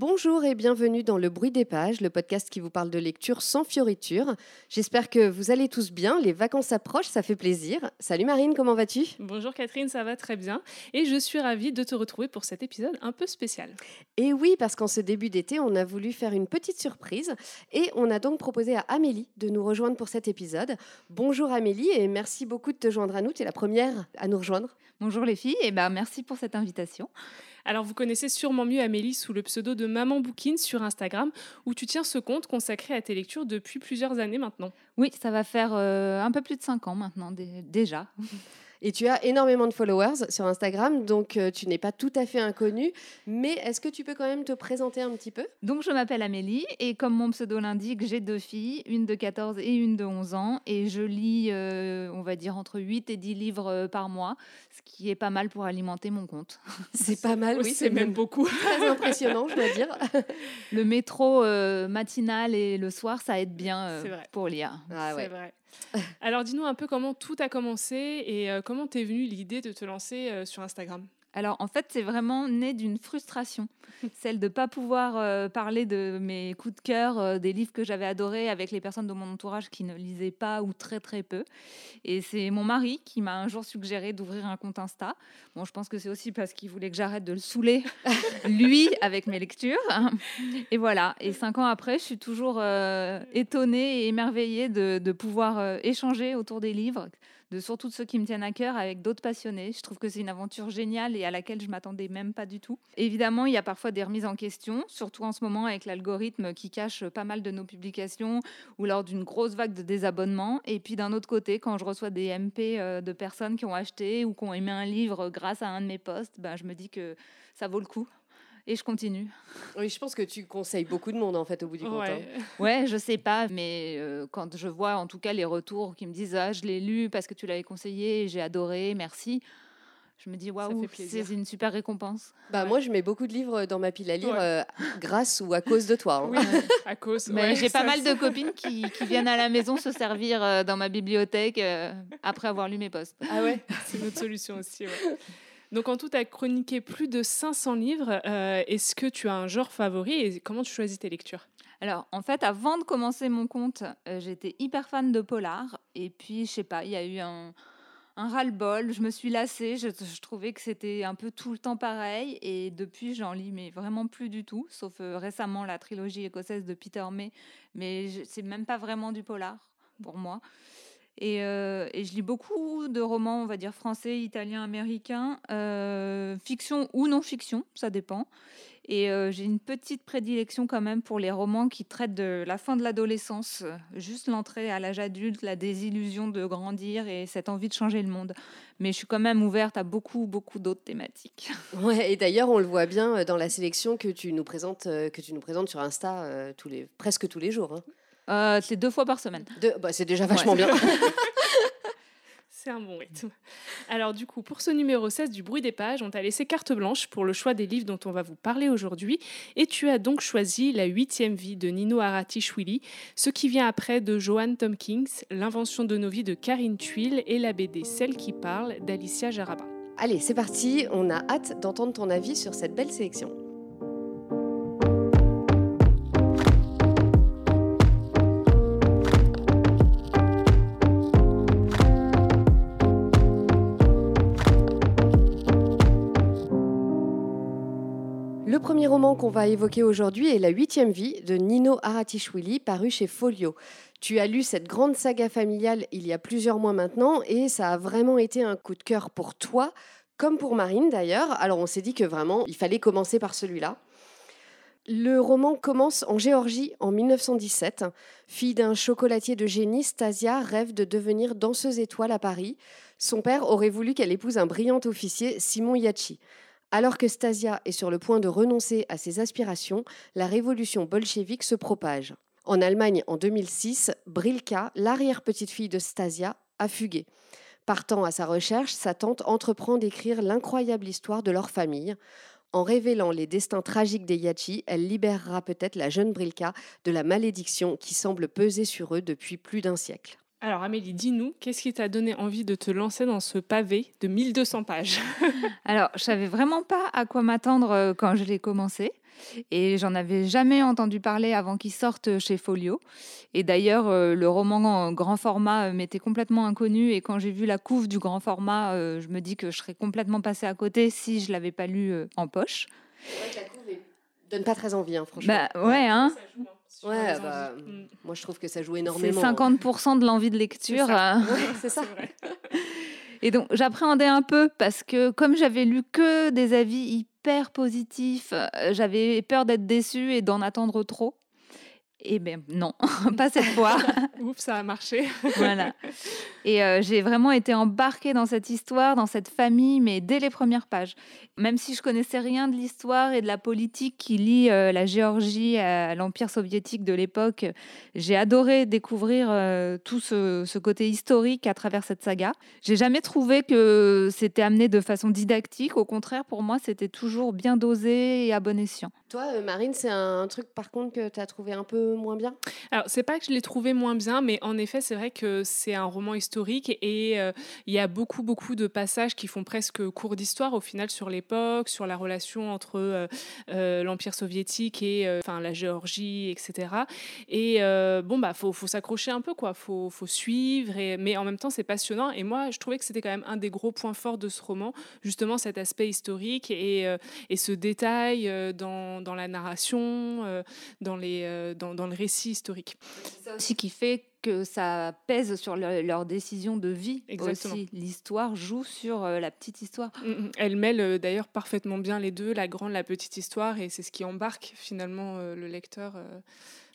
Bonjour et bienvenue dans Le Bruit des Pages, le podcast qui vous parle de lecture sans fioriture. J'espère que vous allez tous bien, les vacances approchent, ça fait plaisir. Salut Marine, comment vas-tu? Bonjour Catherine, ça va très bien et je suis ravie de te retrouver pour cet épisode un peu spécial. Et oui, parce qu'en ce début d'été, on a voulu faire une petite surprise et on a donc proposé à Amélie de nous rejoindre pour cet épisode. Bonjour Amélie et merci beaucoup de te joindre à nous, tu es la première à nous rejoindre. Bonjour les filles et ben merci pour cette invitation. Alors vous connaissez sûrement mieux Amélie sous le pseudo de Maman Bookine sur Instagram, où tu tiens ce compte consacré à tes lectures depuis plusieurs années maintenant. Oui, ça va faire euh, un peu plus de cinq ans maintenant déjà. Et tu as énormément de followers sur Instagram, donc euh, tu n'es pas tout à fait inconnu. Mais est-ce que tu peux quand même te présenter un petit peu? Donc je m'appelle Amélie et comme mon pseudo l'indique, j'ai deux filles, une de 14 et une de 11 ans. Et je lis, euh, on va dire, entre 8 et 10 livres euh, par mois, ce qui est pas mal pour alimenter mon compte. C'est pas mal, oui, c'est même beaucoup. Très impressionnant, je dois dire. Le métro matinal et le soir, ça aide bien pour lire. Ah, ouais. C'est vrai. Alors dis-nous un peu comment tout a commencé et euh, comment t'es venue l'idée de te lancer euh, sur Instagram? Alors en fait, c'est vraiment né d'une frustration, celle de ne pas pouvoir euh, parler de mes coups de cœur, euh, des livres que j'avais adorés avec les personnes de mon entourage qui ne lisaient pas ou très très peu. Et c'est mon mari qui m'a un jour suggéré d'ouvrir un compte Insta. Bon, je pense que c'est aussi parce qu'il voulait que j'arrête de le saouler, lui, avec mes lectures. Et voilà. Et cinq ans après, je suis toujours euh, étonnée et émerveillée de, de pouvoir échanger autour des livres de surtout de ceux qui me tiennent à cœur avec d'autres passionnés. Je trouve que c'est une aventure géniale et à laquelle je m'attendais même pas du tout. Évidemment, il y a parfois des remises en question, surtout en ce moment avec l'algorithme qui cache pas mal de nos publications ou lors d'une grosse vague de désabonnements. Et puis d'un autre côté, quand je reçois des MP euh, de personnes qui ont acheté ou qui ont aimé un livre grâce à un de mes posts, ben, je me dis que ça vaut le coup et je continue. Oui, je pense que tu conseilles beaucoup de monde en fait au bout du compte. Hein. Ouais, je sais pas, mais euh, quand je vois en tout cas les retours qui me disent ah je l'ai lu parce que tu l'avais conseillé, j'ai adoré, merci. Je me dis waouh, c'est une super récompense. Bah moi je mets beaucoup de livres dans ma pile à lire euh, grâce ou à cause de toi. Hein. Oui, à cause. Mais j'ai pas mal de copines qui, qui, viennent à la maison se servir euh, dans ma bibliothèque après avoir lu mes posts. Ah ouais, c'est une autre solution aussi. Donc en tout, tu as chroniqué plus de 500 livres. Euh, est-ce que tu as un genre favori et comment tu choisis tes lectures? Alors, en fait, avant de commencer mon compte, euh, j'étais hyper fan de polar. Et puis, je sais pas, il y a eu un, ras-le-bol. Je me suis lassée. Je, trouvais que c'était un peu tout le temps pareil. Et depuis, j'en lis, mais vraiment plus du tout. Sauf euh, récemment, la trilogie écossaise de Peter May. Mais c'est même pas vraiment du polar pour moi. Euh, et, je lis beaucoup de romans, on va dire français, italien, américain, euh, fiction ou non fiction, ça dépend. Et euh, j'ai une petite prédilection quand même pour les romans qui traitent de la fin de l'adolescence, juste l'entrée à l'âge adulte, la désillusion de grandir et cette envie de changer le monde. Mais je suis quand même ouverte à beaucoup, beaucoup d'autres thématiques. Ouais, et d'ailleurs, on le voit bien dans la sélection que tu nous présentes, que tu nous présentes sur Insta tous les, presque tous les jours. Hein. Euh, c'est deux fois par semaine. Bah, c'est déjà vachement bien. C'est un bon rythme. Alors du coup, pour ce numéro 16 du bruit des pages, on t'a laissé carte blanche pour le choix des livres dont on va vous parler aujourd'hui. Et tu as donc choisi La huitième vie de Nino Haratichvili, ce qui vient après de Joanne Tomkins, L'invention de nos vies de Karine Tuile et la BD Celle qui parle d'Alicia Jaraba. Allez, c'est parti, on a hâte d'entendre ton avis sur cette belle sélection. Premier roman qu'on va évoquer aujourd'hui est La huitième vie de Nino Haratichvili, paru chez Folio. Tu as lu cette grande saga familiale il y a plusieurs mois maintenant et ça a vraiment été un coup de cœur pour toi, comme pour Marine d'ailleurs. Alors on s'est dit que vraiment il fallait commencer par celui-là. Le roman commence en Géorgie en 1917. Fille d'un chocolatier de génie, Stasia rêve de devenir danseuse étoile à Paris. Son père aurait voulu qu'elle épouse un brillant officier, Simon Yachi. Alors que Stasia est sur le point de renoncer à ses aspirations, la révolution bolchevique se propage. En Allemagne, en 2006, Brilka, l'arrière-petite-fille de Stasia, a fugué. Partant à sa recherche, sa tante entreprend d'écrire l'incroyable histoire de leur famille. En révélant les destins tragiques des Yachi, elle libérera peut-être la jeune Brilka de la malédiction qui semble peser sur eux depuis plus d'un siècle. Alors Amélie, dis-nous, qu'est-ce qui t'a donné envie de te lancer dans ce pavé de 1200 pages? Alors, je savais vraiment pas à quoi m'attendre euh, quand je l'ai commencé. Et j'en avais jamais entendu parler avant qu'il sorte chez Folio. Et d'ailleurs, euh, le roman en grand format euh, m'était complètement inconnu. Et quand j'ai vu la couve du grand format, je me dis que je serais complètement passée à côté si je l'avais pas lu en poche. la couve donne pas très envie, hein, franchement. Bah ouais, hein. Ouais, bah, mm. moi je trouve que ça joue énormément. C'est 50% de l'envie de lecture. C'est ça. Et donc j'appréhendais un peu parce que comme j'avais lu que des avis hyper positifs, euh, j'avais peur d'être déçue et d'en attendre trop. Eh bien non, pas cette fois. Ouf, ça a marché. voilà. Et euh, j'ai vraiment été embarquée dans cette histoire, dans cette famille, mais dès les premières pages. Même si je connaissais rien de l'histoire et de la politique qui lie euh, la Géorgie à l'Empire soviétique de l'époque, j'ai adoré découvrir euh, tout ce, ce, côté historique à travers cette saga. J'ai jamais trouvé que c'était amené de façon didactique. Au contraire, pour moi, c'était toujours bien dosé et à bon escient. Toi, Marine, c'est un truc par contre que tu as trouvé un peu moins bien? Alors, c'est pas que je l'ai trouvé moins bien, mais en effet, c'est vrai que c'est un roman historique et euh, il y a beaucoup, beaucoup de passages qui font presque cours d'histoire au final sur l'époque, sur la relation entre euh, euh, l'Empire soviétique et enfin la Géorgie, etc. Et bon, bah, faut, faut s'accrocher un peu, quoi. Faut, faut suivre, et, mais en même temps, c'est passionnant. Et moi, je trouvais que c'était quand même un des gros points forts de ce roman, justement cet aspect historique et, et ce détail dans, dans, la narration, dans, les, dans, dans le récit historique. C'est ça aussi qui fait que ça pèse sur leur décision de vie Exactement. aussi. L'histoire joue sur euh, la petite histoire. Mm, mm. Elle mêle euh, d'ailleurs parfaitement bien les deux, la grande, la petite histoire, et c'est ce qui embarque finalement euh, le lecteur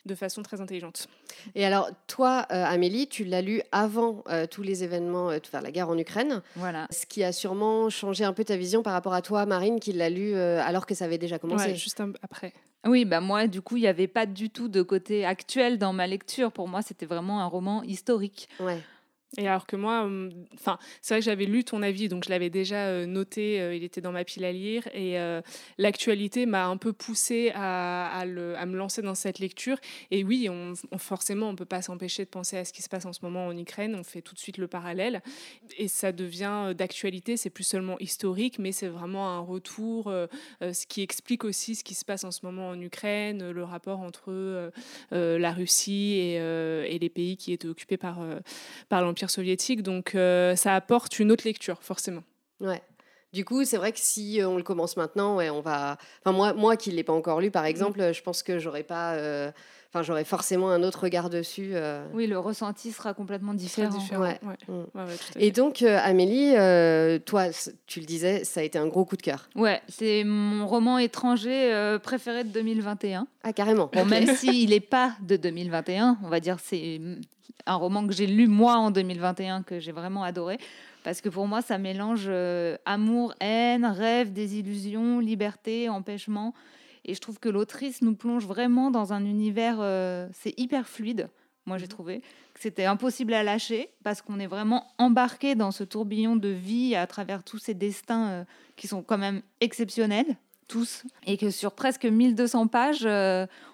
de façon très intelligente. Et alors, toi, Amélie, tu l'as lu avant tous les événements, euh, la guerre en Ukraine. Voilà. Ce qui a sûrement changé un peu ta vision par rapport à toi, Marine, qui l'a lu alors que ça avait déjà commencé. Ouais, juste après. Oui, bah moi, du coup, il n'y avait pas du tout de côté actuel dans ma lecture. Pour moi, c'était vraiment un roman historique. Ouais. Et alors que moi, enfin, c'est vrai que j'avais lu ton avis, donc je l'avais déjà noté, il était dans ma pile à lire, et l'actualité m'a un peu poussé à, à, me lancer dans cette lecture. Et oui, forcément, on ne peut pas s'empêcher de penser à ce qui se passe en ce moment en Ukraine, on fait tout de suite le parallèle, et ça devient d'actualité, c'est plus seulement historique, mais c'est vraiment un retour, ce qui explique aussi ce qui se passe en ce moment en Ukraine, le rapport entre la Russie et, et, les pays qui étaient occupés par, par l'Empire soviétique. Donc euh, ça apporte une autre lecture, forcément. Ouais. Du coup, c'est vrai que si euh, on le commence maintenant, ouais, on va. Enfin, moi, moi qui ne l'ai pas encore lu, par exemple, mm. je pense que j'aurais pas. Euh, enfin, j'aurais forcément un autre regard dessus. Oui, le ressenti sera complètement différent. Ouais. Mm. Et donc, Amélie, toi, tu le disais, ça a été un gros coup de cœur. Ouais, c'est mon roman étranger préféré de 2021. Ah, carrément. Bon, même s'il n'est pas de 2021, on va dire c'est un roman que j'ai lu moi en 2021 que j'ai vraiment adoré parce que pour moi ça mélange euh, amour, haine, rêve, désillusion, liberté, empêchement et je trouve que l'autrice nous plonge vraiment dans un univers euh, c'est hyper fluide. Moi j'ai mhm. trouvé que c'était impossible à lâcher parce qu'on est vraiment embarqué dans ce tourbillon de vie à travers tous ces destins euh, qui sont quand même exceptionnels tous et que sur presque 1200 pages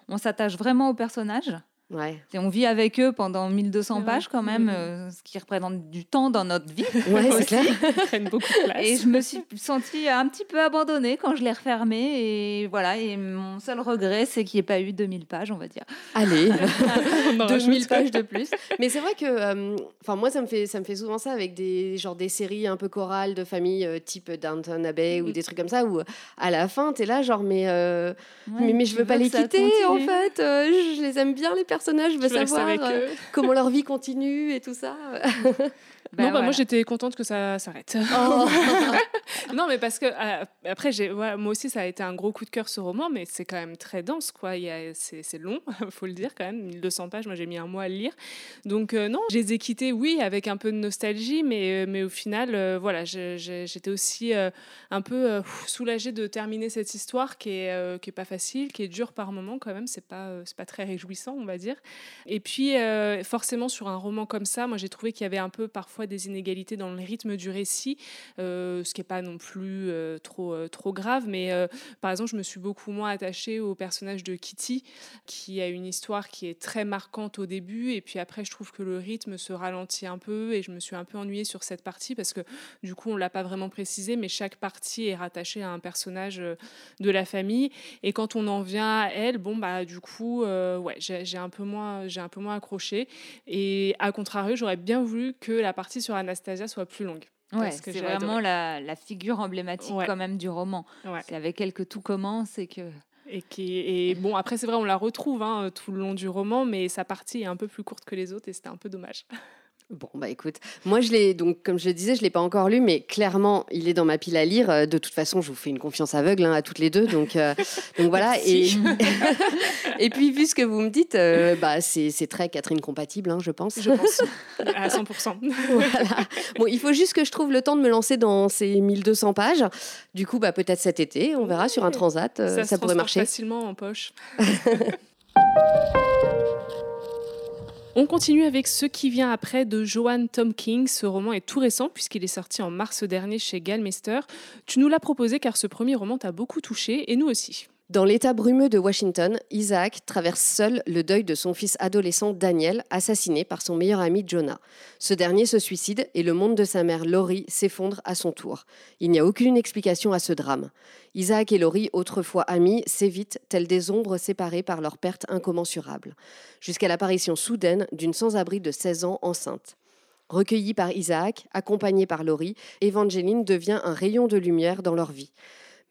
on s'attache vraiment aux personnages Ouais. Et on vit avec eux pendant 1200 pages quand même, mm-hmm. euh, ce qui représente du temps dans notre vie. Ouais, c'est clair. beaucoup de place. Et je me suis sentie un petit peu abandonnée quand je l'ai refermé. Et voilà, et mon seul regret, c'est qu'il n'y ait pas eu 2000 pages, on va dire. Allez, 2000 pages de plus. Mais c'est vrai que, euh, enfin moi, ça me, fait, ça me fait souvent ça avec des, genre, des séries un peu chorales de famille euh, type Downton Abbey ou mm. des trucs comme ça, où à la fin, tu es là, genre, mais, mais, mais, je veux pas les quitter, en fait. je les aime bien, les personnes personnages, je veux savoir euh, comment leur vie continue et tout ça. Ben non, bah, moi j'étais contente que ça s'arrête. Oh. non, mais parce que euh, après, j'ai, moi aussi, ça a été un gros coup de cœur ce roman, mais c'est quand même très dense, quoi. Il y a, c'est, c'est long, faut le dire quand même, 1200 pages. Moi, j'ai mis un mois à le lire, donc euh, non, je les ai quittés, oui, avec un peu de nostalgie, mais mais au final, voilà, j'étais aussi un peu soulagée de terminer cette histoire qui est qui est pas facile, qui est dure par moments quand même. C'est pas c'est pas très réjouissant, on va dire. dire. Et puis, forcément, sur un roman comme ça, moi j'ai trouvé qu'il y avait un peu parfois des inégalités dans le rythme du récit, ce qui n'est pas non plus trop, trop grave. Mais par exemple, je me suis beaucoup moins attachée au personnage de Kitty, qui a une histoire qui est très marquante au début. Et puis après, je trouve que le rythme se ralentit un peu et je me suis un peu ennuyée sur cette partie parce que du coup, on l'a pas vraiment précisé, mais chaque partie est rattachée à un personnage euh, de la famille. Et quand on en vient à elle, bon, bah, du coup, euh, ouais, j'ai un, peu moins, un peu moins accroché. Et à contrario, j'aurais bien voulu que la partie sur Anastasia soit plus longue. Ouais, c'est vraiment la, la, figure emblématique quand même du roman. C'est avec elle que tout commence et que et qui et bon après c'est vrai on la retrouve hein, tout le long du roman mais sa partie est un peu plus courte que les autres et c'était un peu dommage. Bon, bah écoute, moi je l'ai, donc comme je le disais, je ne l'ai pas encore lu, mais clairement, il est dans ma pile à lire. Euh, de toute façon, je vous fais une confiance aveugle hein, à toutes les deux. Donc, euh, donc voilà. Et, et puis, vu ce que vous me dites, euh, bah, c'est, très Catherine compatible, hein, je pense. Je pense, à 100%. voilà. Bon, il faut juste que je trouve le temps de me lancer dans ces 1200 pages. Du coup, bah, peut-être cet été, on verra sur un transat, ça, ça pourrait marcher. facilement en poche. On continue avec Ce qui vient après de Joanne Tom King. Ce roman est tout récent puisqu'il est sorti en mars dernier chez Galmeister. Tu nous l'as proposé car ce premier roman t'a beaucoup touché et nous aussi. Dans l'État brumeux de Washington, Isaac traverse seul le deuil de son fils adolescent Daniel, assassiné par son meilleur ami Jonah. Ce dernier se suicide et le monde de sa mère Laurie s'effondre à son tour. Il n'y a aucune explication à ce drame. Isaac et Laurie, autrefois amis, s'évitent tels des ombres séparées par leur perte incommensurable, jusqu'à l'apparition soudaine d'une sans-abri de 16 ans enceinte. Recueillie par Isaac, accompagnée par Laurie, Evangeline devient un rayon de lumière dans leur vie.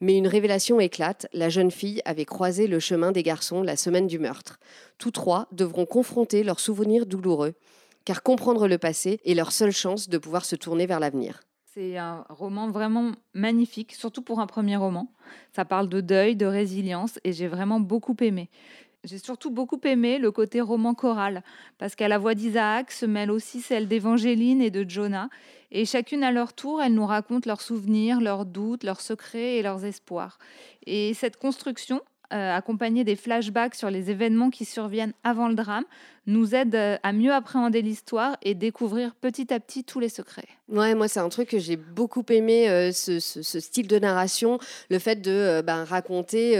Mais une révélation éclate, la jeune fille avait croisé le chemin des garçons la semaine du meurtre. Tous trois devront confronter leurs souvenirs douloureux, car comprendre le passé est leur seule chance de pouvoir se tourner vers l'avenir. C'est un roman vraiment magnifique, surtout pour un premier roman. Ça parle de deuil, de résilience, et j'ai vraiment beaucoup aimé. J'ai surtout beaucoup aimé le côté roman choral, parce qu'à la voix d'Isaac se mêle aussi celle d'Évangéline et de Jonah, et chacune à leur tour, elles nous racontent leurs souvenirs, leurs doutes, leurs secrets et leurs espoirs. Et cette construction, euh, accompagnée des flashbacks sur les événements qui surviennent avant le drame, nous aide euh, à mieux appréhender l'histoire et découvrir petit à petit tous les secrets. Ouais, moi c'est un truc que j'ai beaucoup aimé, euh, ce, style de narration, le fait de ben, raconter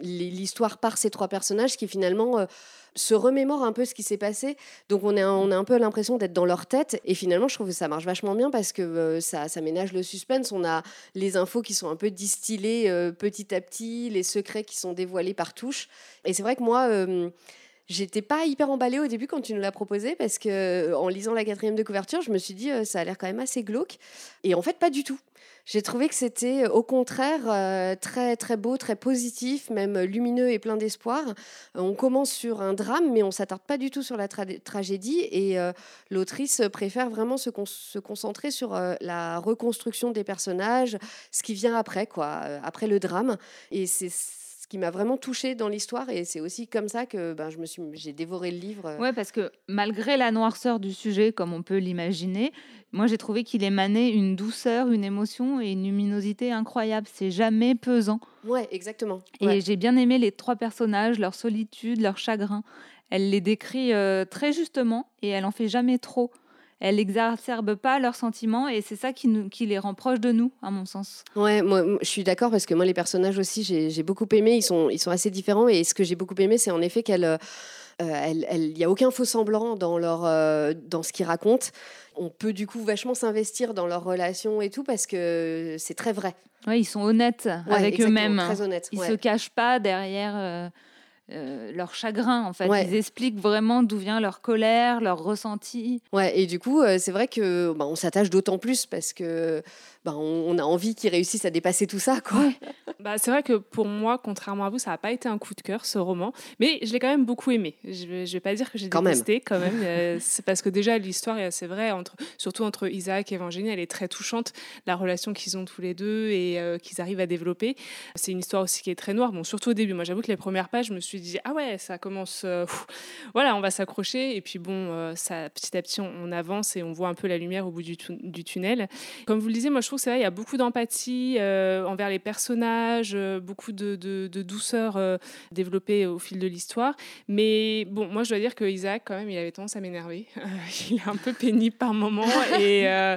l'histoire par ces trois personnages qui finalement se remémore un peu ce qui s'est passé. Donc on, est on a un peu l'impression d'être dans leur tête. Et finalement, je trouve que ça marche vachement bien parce que euh, ça, ça ménage le suspense. On a les infos qui sont un peu distillées euh, petit à petit, les secrets qui sont dévoilés par touche. Et c'est vrai que moi... Euh, J'étais pas hyper emballée au début quand tu nous l'as proposé parce que en lisant la quatrième de couverture, je me suis dit ça a l'air quand même assez glauque. Et en fait, pas du tout. J'ai trouvé que c'était au contraire euh, très très beau, très positif, même lumineux et plein d'espoir. On commence sur un drame, mais on s'attarde pas du tout sur la tragédie et euh, l'autrice préfère vraiment se, se concentrer sur euh, la reconstruction des personnages, ce qui vient après quoi, après le drame. Et c'est qui m'a vraiment touchée dans l'histoire et c'est aussi comme ça que ben, je me suis j'ai dévoré le livre. Euh. Ouais, parce que malgré la noirceur du sujet comme on peut l'imaginer, moi j'ai trouvé qu'il émanait une douceur, une émotion et une luminosité incroyable, c'est jamais pesant. Ouais, exactement. Et j'ai bien aimé les trois personnages, leur solitude, leur chagrin. Elle les décrit euh, très justement et elle en fait jamais trop elle n'exacerbe pas leurs sentiments et c'est ça qui, nous, qui les rend proches de nous, à mon sens. Ouais, moi je suis d'accord parce que moi les personnages aussi j'ai beaucoup aimé, ils sont, ils sont assez différents et ce que j'ai beaucoup aimé c'est en effet qu'elle... Euh, il n'y a aucun faux semblant dans, leur, euh, dans ce qu'ils racontent. On peut du coup vachement s'investir dans leurs relations et tout parce que c'est très vrai. Ouais, ils sont honnêtes avec eux-mêmes. Très honnêtes. Ils ne se cachent pas derrière. Euh, euh, leur chagrin en fait. Ils expliquent vraiment d'où vient leur colère, leur ressenti. Ouais, et du coup, euh, c'est vrai que bah, on s'attache d'autant plus parce que bah, on, a envie qu'ils réussissent à dépasser tout ça. Quoi. bah, c'est vrai que pour moi, contrairement à vous, ça n'a pas été un coup de cœur ce roman, mais je l'ai quand même beaucoup aimé. Je ne vais, pas dire que j'ai détesté quand même. Euh, c'est parce que déjà l'histoire est assez vraie, entre, surtout entre Isaac et Evangeline, elle est très touchante, la relation qu'ils ont tous les deux et qu'ils arrivent à développer. C'est une histoire aussi qui est très noire, bon, surtout au début. Moi, j'avoue que les premières pages, je me suis dit, ah ouais, ça commence, euh, voilà, on va s'accrocher. Et puis bon, euh, ça, petit à petit, on, avance et on voit un peu la lumière au bout du, tunnel. Comme vous le disiez, moi, je trouve que c'est vrai, il y a beaucoup d'empathie euh, envers les personnages, euh, beaucoup de, douceur euh, développée au fil de l'histoire. Mais bon, moi, je dois dire que Isaac, quand même, il avait tendance à m'énerver. Il est un peu pénible par moments. et, euh,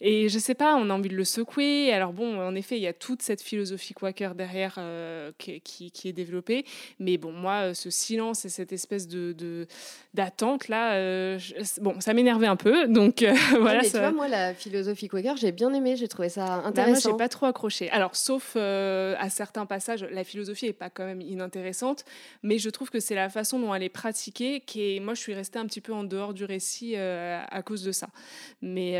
et je sais pas, on a envie de le secouer. Alors bon, en effet, il y a toute cette philosophie quaker derrière euh, qui, qui- qui est développée. Mais bon, moi, euh, ce silence et cette espèce de d'attente là, euh, je- bon, ça m'énervait un peu. Donc euh, Ouais, voilà. mais ça- tu vois, moi, la philosophie Quaker, j'ai bien aimé, j'ai trouvé ça bah, moi, intéressant. j'ai pas trop accroché. Alors, sauf à certains passages, la philosophie est pas quand même inintéressante, mais je trouve que c'est la façon dont elle est pratiquée qui est. Moi, je suis restée un petit peu en dehors du récit à cause de ça. Mais,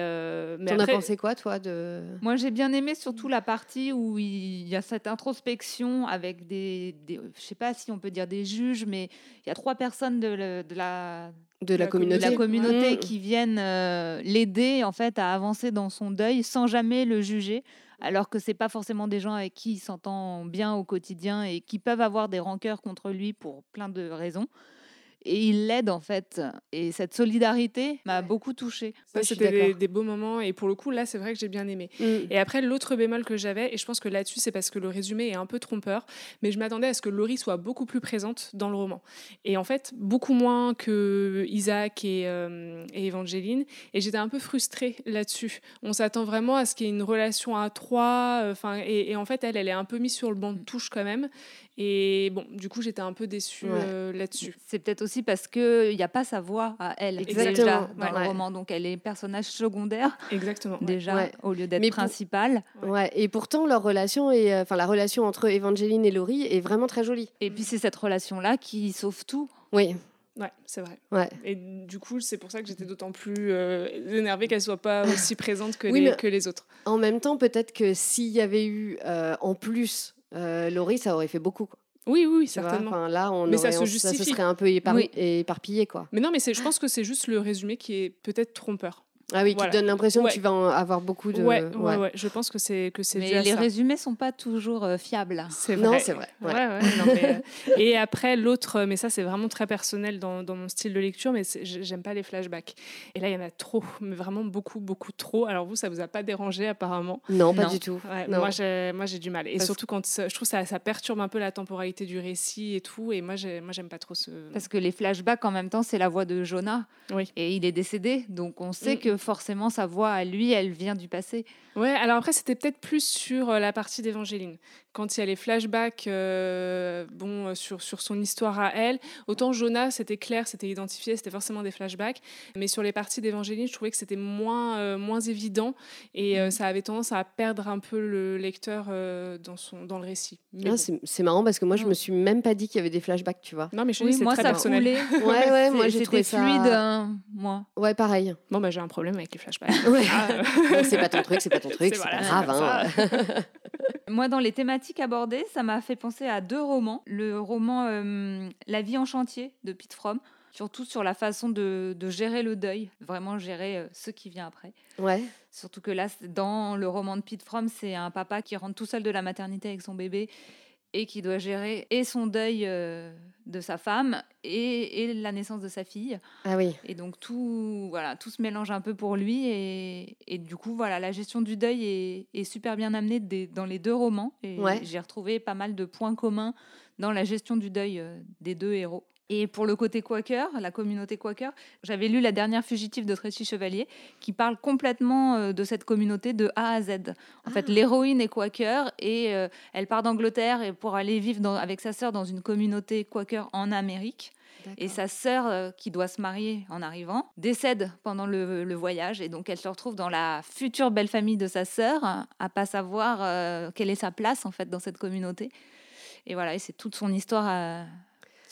après, pensé quoi, toi de... Moi, j'ai bien aimé surtout la partie où il y a cette introspection avec des, des- je sais pas si on peut dire des juges, mais il y a trois personnes de, le- de la, de la la de communauté la communauté Mm. qui viennent euh, l'aider en fait à avancer dans son deuil sans jamais le juger, alors que c'est pas forcément des gens avec qui il s'entend bien au quotidien et qui peuvent avoir des rancœurs contre lui pour plein de raisons. Et il l'aide en fait. Et cette solidarité m'a Ouais. beaucoup touchée. Ouais, c'était des, beaux moments. Et pour le coup, là, c'est vrai que j'ai bien aimé. Mm. Et après, l'autre bémol que j'avais, et je pense que là-dessus, c'est parce que le résumé est un peu trompeur, mais je m'attendais à ce que Laurie soit beaucoup plus présente dans le roman. Et en fait, beaucoup moins que Isaac et, euh, et Evangeline. Et j'étais un peu frustrée là-dessus. On s'attend vraiment à ce qu'il y ait une relation à trois. euh, et, et en fait, elle, elle est un peu mise sur le banc de touche quand même. Et bon, du coup, j'étais un peu déçue Ouais. euh, là-dessus. C'est peut-être aussi parce qu'il n'y a pas sa voix à elle Exactement, déjà dans ouais. le roman. Donc elle est personnage secondaire Exactement. déjà Ouais. au lieu d'être pour- principale. Ouais, et pourtant leur relation est, euh, enfin la relation entre Evangeline et Laurie est vraiment très jolie. Et puis c'est cette relation-là qui sauve tout. Oui, Ouais, c'est vrai. ouais. Et du coup, c'est pour ça que j'étais d'autant plus euh, énervée qu'elle soit pas aussi présente que, Oui, les, que les autres. En même temps, peut-être que s'il y avait eu euh, en plus euh, Laurie, ça aurait fait beaucoup. quoi. Oui, oui, vois, certainement. Là, on Mais ça se on- ça se justifie. serait un peu épar- Oui. éparpillé, quoi. Mais non, mais je pense que c'est juste le résumé qui est peut-être trompeur. Ah oui, Voilà. qui te donne l'impression Ouais. que tu vas en avoir beaucoup de. Ouais, ouais, ouais, Je pense que c'est que c'est les ça. résumés sont pas toujours euh, fiables. C'est Non, vrai. c'est vrai. Ouais, ouais. ouais, non, mais, euh, et après, l'autre, mais ça, c'est vraiment très personnel dans, dans mon style de lecture, mais j'aime pas les flashbacks. Et là, il y en a trop, mais vraiment beaucoup, beaucoup trop. Alors, vous, ça vous a pas dérangé, apparemment? Non, pas Non. du tout. Ouais, Non. moi, j'ai, moi, j'ai du mal. Et Parce- surtout quand je trouve ça, ça perturbe un peu la temporalité du récit et tout. Et moi, j'ai, moi, j'aime pas trop ce. Parce que les flashbacks, en même temps, c'est la voix de Jonah. Oui. Et il est décédé. Donc on sait Mm. que forcément, sa voix à lui, elle vient du passé. Ouais, alors après, c'était peut-être plus sur euh, la partie d'Évangéline. Quand il y a les flashbacks euh, bon, euh, sur, sur son histoire à elle, autant Jonas, c'était clair, c'était identifié, c'était forcément des flashbacks. Mais sur les parties d'Évangéline, je trouvais que c'était moins, euh, moins évident et Mm. euh, ça avait tendance à perdre un peu le lecteur euh, dans, son, dans le récit. Ah, bon. c'est c'est marrant parce que moi, je Non. me suis même pas dit qu'il y avait des flashbacks, tu vois. Non, mais je Oui, dis, moi, très ça personnel. coulait. Ouais, ouais, moi, C'est- j'ai trouvé C'était ça- fluide, hein, moi. Ouais, pareil. Bon, bah, j'ai un problème avec les flashbacks. Ouais. Ah, euh, c'est pas ton truc, c'est pas ton truc, c'est voilà, pas grave. hein. Moi, dans les thématiques abordées, ça m'a fait penser à deux romans. Le roman euh, La vie en chantier de Pete Fromm, surtout sur la façon de, de gérer le deuil, vraiment gérer euh, ce qui vient après. Ouais. Surtout que là, dans le roman de Pete Fromm, c'est un papa qui rentre tout seul de la maternité avec son bébé et qui doit gérer et son deuil euh, de sa femme et, et la naissance de sa fille. Ah oui. Et donc tout, voilà, tout se mélange un peu pour lui. Et, et du coup, voilà, la gestion du deuil est, est super bien amenée des- dans les deux romans. Et Ouais. j'ai retrouvé pas mal de points communs dans la gestion du deuil euh, des deux héros. Et pour le côté Quaker, la communauté Quaker, j'avais lu La dernière fugitive de Tracy Chevalier, qui parle complètement euh, de cette communauté de A à Z. En fait, l'héroïne est Quaker et euh, elle part d'Angleterre et pour aller vivre dans- avec sa sœur dans une communauté Quaker en Amérique. Et sa sœur, euh, qui doit se marier en arrivant, décède pendant le, le voyage. Et donc, elle se retrouve dans la future belle famille de sa sœur, à pas savoir euh, quelle est sa place, en fait, dans cette communauté. Et voilà, et c'est toute son histoire, euh,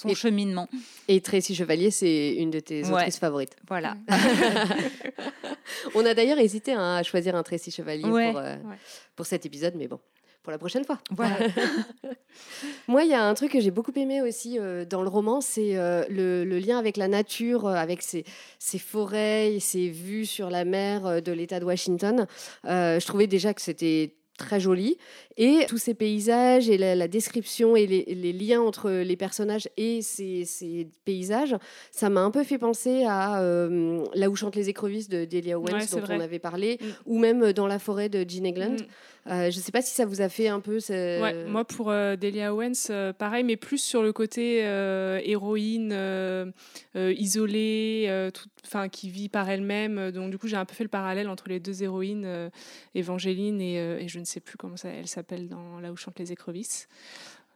son Et- cheminement. Et Tracy Chevalier, c'est une de tes Ouais. autrices favorites. Voilà. On a d'ailleurs hésité hein, à choisir un Tracy Chevalier Ouais. pour, euh, Ouais. pour cet épisode, mais bon, pour la prochaine fois. voilà. Moi, il y a un truc que j'ai beaucoup aimé aussi euh, dans le roman, c'est euh, le, le lien avec la nature, euh, avec ces, ces forêts, et ces vues sur la mer de l'État de Washington. Je trouvais déjà que c'était très joli. Et tous ces paysages et la, description et les, liens entre les personnages et ces, paysages, ça m'a un peu fait penser à euh, Là où chantent les écrevisses de Delia Owens, dont on avait parlé, mm. ou même Dans la forêt de Gene Egland. Mm. Euh, je ne sais pas si ça vous a fait un peu. Ouais, moi, pour euh, Delia Owens, pareil, mais plus sur le côté héroïne, isolée, enfin qui vit par elle-même. Donc, du coup, j'ai un peu fait le parallèle entre les deux héroïnes, Évangéline et, et, je ne sais plus comment ça, elle s'appelle dans Là où chantent les écrevisses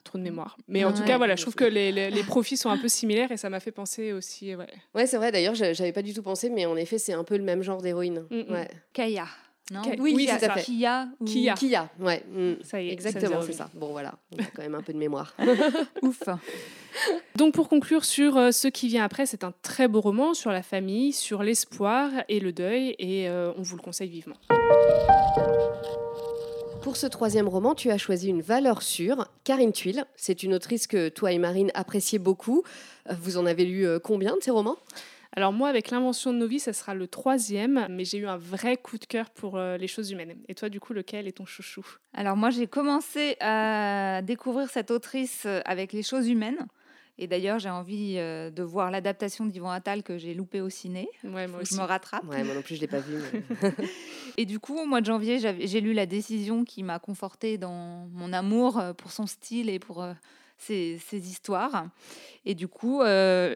trop de mémoire. Mais en tout cas, voilà, je trouve que les, les, profils sont un peu similaires et ça m'a fait penser aussi. Ouais, ouais c'est vrai, d'ailleurs, j'avais pas du tout pensé, mais en effet, c'est un peu le même genre d'héroïne. Mm, mm. ouais. Kaya. Non oui, oui tout à fait. Kia. Kia. Kia, ouais. Mm. Ça y est, Exactement, c'est ça. Bon, voilà, on a quand même un peu de mémoire. Ouf. Donc pour conclure sur euh, ce qui vient après, c'est un très beau roman sur la famille, sur l'espoir et le deuil, et euh, on vous le conseille vivement. Pour ce troisième roman, tu as choisi une valeur sûre, Karine Tuile. C'est une autrice que toi et Marine appréciez beaucoup. Euh, vous en avez lu combien de ces romans? Alors moi, avec l'invention de nos vies, ça sera le troisième, mais j'ai eu un vrai coup de cœur pour euh, les choses humaines. Et toi, du coup, lequel est ton chouchou? Alors moi, j'ai commencé à découvrir cette autrice avec les choses humaines. Et d'ailleurs, j'ai envie euh, de voir l'adaptation d'Yvan Attal que j'ai loupé au ciné. Ouais, moi aussi. Je me rattrape. Ouais, moi non plus, je ne l'ai pas vu. et du coup, au mois de janvier, j'ai lu La Décision qui m'a confortée dans mon amour euh, pour son style et pour euh, ses, histoires. Et du coup,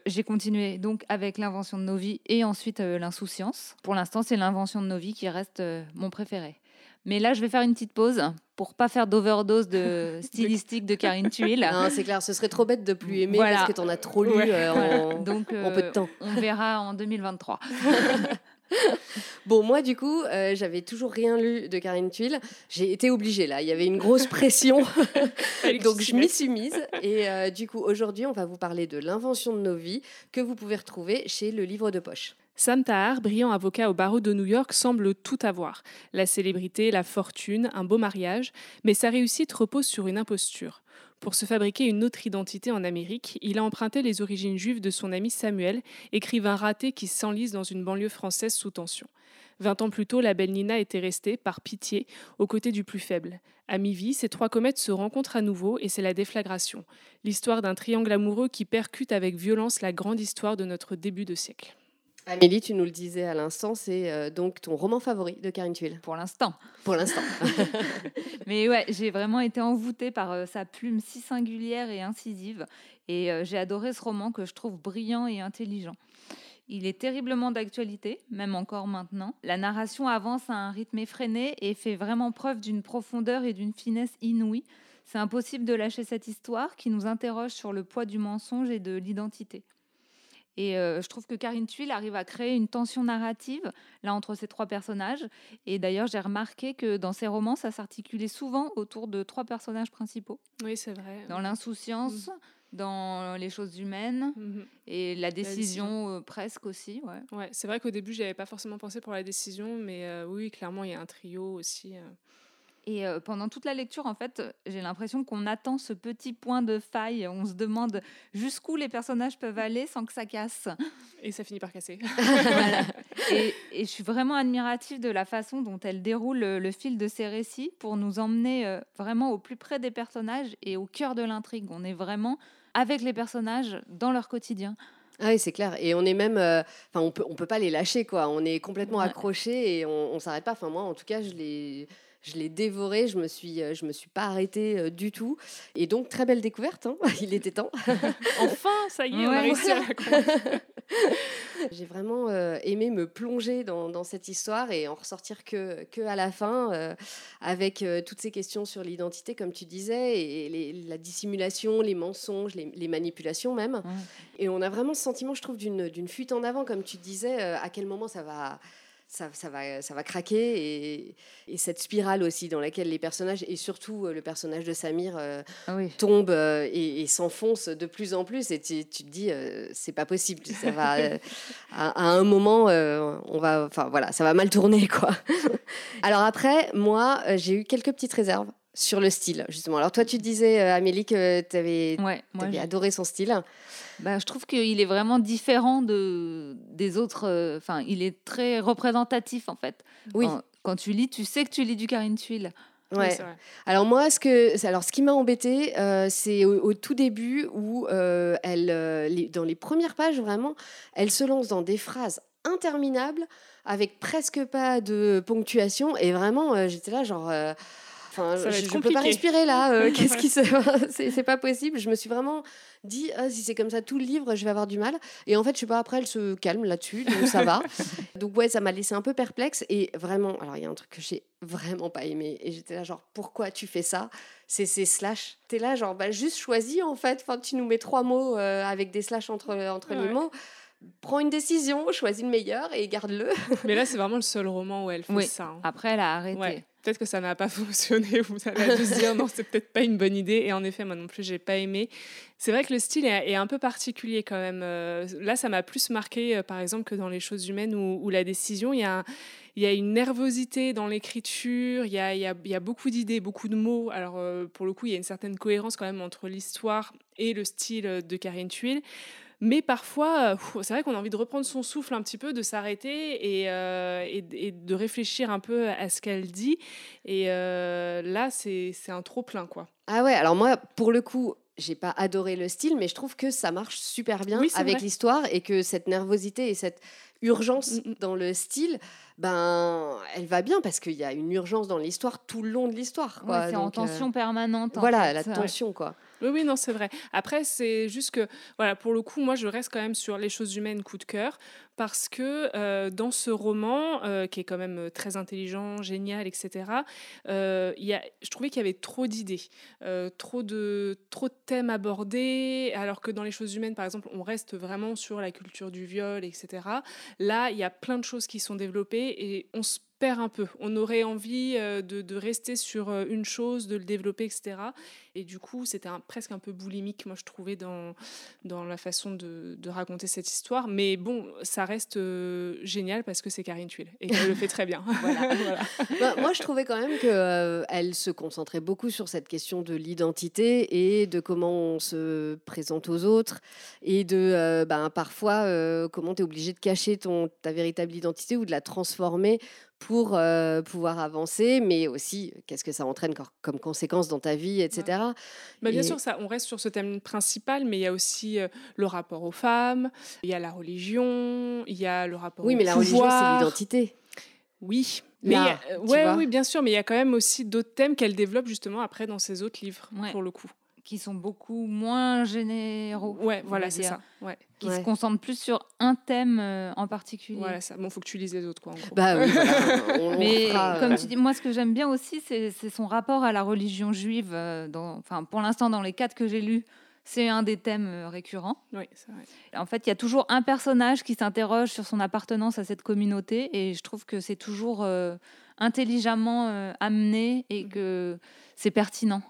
j'ai continué donc avec L'invention de nos vies et ensuite L'insouciance. Pour l'instant, c'est L'invention de nos vies qui reste mon préféré. Mais là, je vais faire une petite pause pour pas faire d'overdose de stylistique de Karine Tuile. Non, c'est clair, ce serait trop bête de plus aimer parce que tu en as trop lu euh, en, Donc, peu de euh, temps. On verra en 2023. bon, moi, du coup, euh, j'avais toujours rien lu de Karine Tuile. J'ai été obligée, là. Il y avait une grosse pression. Donc, je m'y suis mise. Et du coup, aujourd'hui, on va vous parler de l'invention de nos vies que vous pouvez retrouver chez le livre de poche. Sam Tahar, brillant avocat au barreau de New York, semble tout avoir. La célébrité, la fortune, un beau mariage, mais sa réussite repose sur une imposture. Pour se fabriquer une autre identité en Amérique, il a emprunté les origines juives de son ami Samuel, écrivain raté qui s'enlise dans une banlieue française sous tension. Vingt ans plus tôt, la belle Nina était restée, par pitié, aux côtés du plus faible. À mi-vie, ces trois comètes se rencontrent à nouveau et c'est la déflagration. L'histoire d'un triangle amoureux qui percute avec violence la grande histoire de notre début de siècle. Amélie, tu nous le disais à l'instant, c'est euh, donc ton roman favori de Karine Tuile. Pour l'instant. Pour l'instant. Mais ouais, j'ai vraiment été envoûtée par euh, sa plume si singulière et incisive. Et euh, j'ai adoré ce roman que je trouve brillant et intelligent. Il est terriblement d'actualité, même encore maintenant. La narration avance à un rythme effréné et fait vraiment preuve d'une profondeur et d'une finesse inouïe. C'est impossible de lâcher cette histoire qui nous interroge sur le poids du mensonge et de l'identité. Et euh, je trouve que Karine Tuile arrive à créer une tension narrative là entre ces trois personnages. Et d'ailleurs, j'ai remarqué que dans ses romans, ça s'articulait souvent autour de trois personnages principaux. Oui, c'est vrai. Dans l'insouciance, mmh. dans les choses humaines mmh et la décision, euh, presque aussi. Ouais, ouais c'est vrai qu'au début, je n'avais pas forcément pensé pour la décision, mais euh, oui, clairement, il y a un trio aussi. Et pendant toute la lecture, en fait, j'ai l'impression qu'on attend ce petit point de faille. On se demande jusqu'où les personnages peuvent aller sans que ça casse. Et ça finit par casser. et, je suis vraiment admirative de la façon dont elle déroule le, fil de ses récits pour nous emmener vraiment au plus près des personnages et au cœur de l'intrigue. On est vraiment avec les personnages dans leur quotidien. Ah oui, c'est clair. Et on est même, enfin, on peut, on peut pas les lâcher, quoi. On est complètement accroché et on, on s'arrête pas. Enfin, moi, en tout cas, je les, je l'ai dévoré, je me suis, euh, je me suis pas arrêtée euh, du tout. Et donc très belle découverte, hein. il était temps. enfin, ça y est, on a réussi à J'ai vraiment euh, aimé me plonger dans, cette histoire et en ressortir que, que à la fin, avec toutes ces questions sur l'identité, comme tu disais, et la dissimulation, les mensonges, les, manipulations même. Et on a vraiment ce sentiment, je trouve, d'une fuite en avant, comme tu disais, à quel moment ça va ça, va, ça va craquer. Et, cette spirale aussi dans laquelle les personnages, et surtout euh, le personnage de Samir, euh, ah tombe euh, et, s'enfonce de plus en plus. Et tu, te dis, c'est pas possible. Ça va, à, un moment, on va, enfin voilà, ça va mal tourner. Quoi. Alors après, moi, j'ai eu quelques petites réserves sur le style, justement. Alors toi, tu disais, Amélie, que tu avais, avais adoré son style. Bah, je trouve qu'il est vraiment différent de, des autres. Euh, enfin, il est très représentatif, en fait. Oui. Quand, tu lis, tu sais que tu lis du Karine Tuile. Ouais. alors moi, ce que, alors ce qui m'a embêté, c'est au, tout début où elle, dans les premières pages vraiment, elle se lance dans des phrases interminables avec presque pas de ponctuation et vraiment, j'étais là genre je ne peux pas respirer là. Euh, qu'est-ce qui se... c'est pas possible. Je me suis vraiment dit, ah, si c'est comme ça tout le livre, je vais avoir du mal. Et en fait, je sais pas. Après, elle se calme là-dessus, donc ça va. donc ouais, ça m'a laissé un peu perplexe. Et vraiment, alors il y a un truc que j'ai vraiment pas aimé. Et j'étais là genre, pourquoi tu fais ça? C'est ces slash. T'es là genre, bah, juste choisis en fait. Enfin, tu nous mets trois mots euh, avec des slash entre entre les mots prends une décision, choisis le meilleur et garde-le. Mais là, c'est vraiment le seul roman où elle fait ça. Hein. Après, elle a arrêté peut-être que ça n'a pas fonctionné, vous allez juste dire non, c'est peut-être pas une bonne idée. Et en effet, moi non plus, j'ai pas aimé. C'est vrai que le style est, un peu particulier quand même. Euh, là, ça m'a plus marqué, euh, par exemple, que dans les choses humaines ou, la décision. Il y a, une nervosité dans l'écriture, il y a beaucoup d'idées, beaucoup de mots. Alors, euh, pour le coup, il y a une certaine cohérence quand même entre l'histoire et le style de Karine Tuile. Mais parfois, euh, c'est vrai qu'on a envie de reprendre son souffle un petit peu, de s'arrêter et, euh, et, de réfléchir un peu à ce qu'elle dit. Et euh, là, c'est un trop plein, quoi. Ah ouais, alors moi, pour le coup, j'ai pas adoré le style, mais je trouve que ça marche super bien avec l'histoire et que cette nervosité et cette urgence mm, mm. dans le style, ben, elle va bien parce qu'il y a une urgence dans l'histoire tout le long de l'histoire. c'est en tension permanente. voilà, la tension, quoi. Oui, oui, non, c'est vrai. Après, c'est juste que, voilà, pour le coup, moi, je reste quand même sur les choses humaines, coup de cœur, parce que euh, dans ce roman, euh, qui est quand même euh, très intelligent, génial, etc., y a, je trouvais qu'il y avait trop d'idées, trop, de, trop de thèmes abordés, alors que dans les choses humaines, par exemple, on reste vraiment sur la culture du viol, etc. Là, il y a plein de choses qui sont développées et on se perd un peu. On aurait envie de, de, rester sur une chose, de le développer, etc. Et du coup, c'était presque un peu boulimique, moi, je trouvais, dans, dans la façon de, de raconter cette histoire. Mais bon, ça reste euh, génial parce que c'est Karine Tuile et qu'elle le fait très bien. Bah, moi, je trouvais quand même qu'elle euh, elle se concentrait beaucoup sur cette question de l'identité et de comment on se présente aux autres et de euh, ben, parfois comment tu es obligé de cacher ton, ta véritable identité ou de la transformer pour pouvoir avancer, mais aussi qu'est-ce que ça entraîne comme conséquence dans ta vie, etc. Bah, bien sûr, ça, on reste sur ce thème principal, mais il y a aussi le rapport aux femmes, il y a la religion, il y a le rapport oui, mais la religion, c'est l'identité. Oui, mais ouais, oui, bien sûr, mais il y a quand même aussi d'autres thèmes qu'elle développe justement après dans ses autres livres, pour le coup qui sont beaucoup moins généraux. Ouais, voilà, c'est ça. Ouais. Qui se concentrent plus sur un thème euh, en particulier. Voilà, ça. Bon, faut que tu lises les autres, quoi. En gros. Bah oui, Mais comme euh, tu dis, moi, ce que j'aime bien aussi, c'est son rapport à la religion juive. Euh, dans, enfin, pour l'instant, dans les quatre que j'ai lus, c'est un des thèmes récurrents. Oui, c'est vrai. En fait, il y a toujours un personnage qui s'interroge sur son appartenance à cette communauté, et je trouve que c'est toujours intelligemment amené et mmh. que c'est pertinent.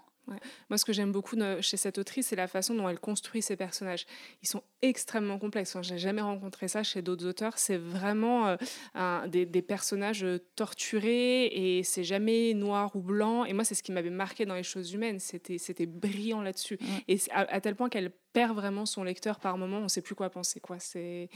Moi, ce que j'aime beaucoup chez cette autrice, c'est la façon dont elle construit ses personnages. Ils sont extrêmement complexes. Enfin, J'ai jamais rencontré ça chez d'autres auteurs. C'est vraiment euh, un, des, personnages euh, torturés et c'est jamais noir ou blanc. Et moi, c'est ce qui m'avait marqué dans les choses humaines. C'était brillant là-dessus. Et à, tel point qu'elle perd vraiment son lecteur par moment. On ne sait plus quoi penser. Quoi. Et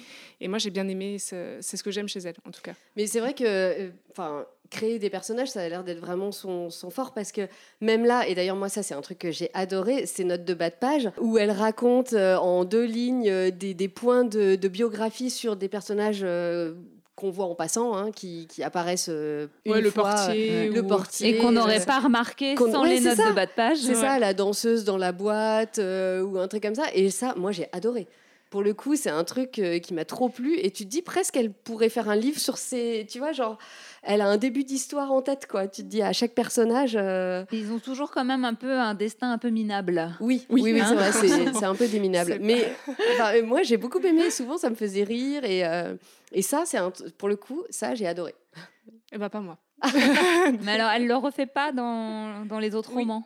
moi, j'ai bien aimé. C'est ce que j'aime chez elle, en tout cas. Mais c'est vrai que, euh, créer des personnages, ça a l'air d'être vraiment son, son, fort parce que même là, et d'ailleurs moi ça c'est un truc que j'ai adoré, c'est notes de bas de page où elle raconte euh, en deux lignes euh, des, des points de, de, biographie sur des personnages euh, qu'on voit en passant, hein, qui, qui, apparaissent une le fois, portier, le portier, et qu'on n'aurait pas remarqué sans les notes de bas de page. C'est ça, la danseuse dans la boîte ou un truc comme ça. Et ça, moi j'ai adoré pour le coup, c'est un truc euh, qui m'a trop plu. Et tu te dis presque qu'elle pourrait faire un livre sur ces. Tu vois, genre, elle a un début d'histoire en tête, quoi. Tu te dis à chaque personnage. Euh, Ils ont toujours quand même un peu un destin un peu minable. Oui, oui, oui, c'est vrai, c'est un peu des minables. Mais euh, moi, j'ai beaucoup aimé. Souvent, ça me faisait rire. Et, et ça, c'est pour le coup, ça, j'ai adoré. Et eh bah, ben, pas moi. Mais alors, elle le refait pas dans, dans les autres romans?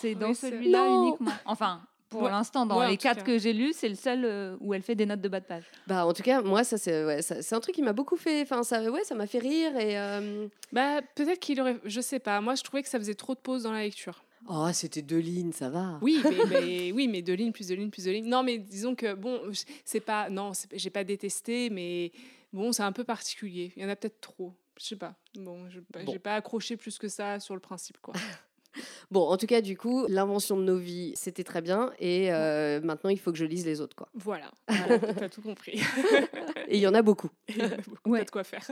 C'est dans celui-là uniquement? Enfin, pour l'instant, dans les quatre que j'ai lus, c'est le seul euh, où elle fait des notes de bas de page. Bah, en tout cas, moi, ça, c'est ouais, un truc qui m'a beaucoup fait. Enfin, ça, ouais, ça m'a fait rire. Et, euh, bah, peut-être qu'il aurait. Je sais pas. Moi, je trouvais que ça faisait trop de pauses dans la lecture. Oh, c'était deux lignes, ça va. Oui, mais, oui, mais deux lignes plus deux lignes plus deux lignes. Non, mais disons que bon, c'est pas. Non, j'ai pas détesté, mais bon, c'est un peu particulier. Il y en a peut-être trop. Je sais pas. Bon, je Bon. j'ai pas accroché plus que ça sur le principe, quoi. Bon, en tout cas, du coup, l'invention de nos vies, c'était très bien. Et euh, maintenant, il faut que je lise les autres. quoi. Voilà, voilà t'as tout compris. Et il y en a beaucoup. Il y a beaucoup, Ouais. t'as de quoi faire.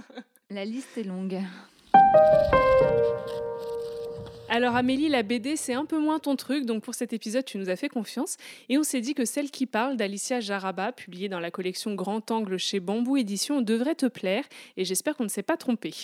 La liste est longue. Alors Amélie, la BD, c'est un peu moins ton truc, donc pour cet épisode, tu nous as fait confiance. Et on s'est dit que celle qui parle d'Alicia Jaraba, publiée dans la collection Grand Angle chez Bambou Édition, devrait te plaire, et j'espère qu'on ne s'est pas trompé.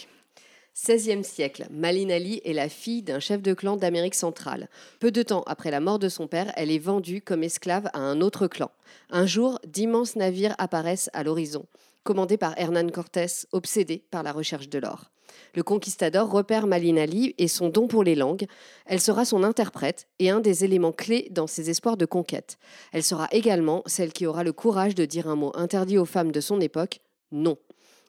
16e siècle, Malin Ali est la fille d'un chef de clan d'Amérique centrale. Peu de temps après la mort de son père, elle est vendue comme esclave à un autre clan. Un jour, d'immenses navires apparaissent à l'horizon, commandés par Hernán Cortés, obsédé par la recherche de l'or. Le conquistador repère Malin Ali et son don pour les langues. Elle sera son interprète et un des éléments clés dans ses espoirs de conquête. Elle sera également celle qui aura le courage de dire un mot interdit aux femmes de son époque, non.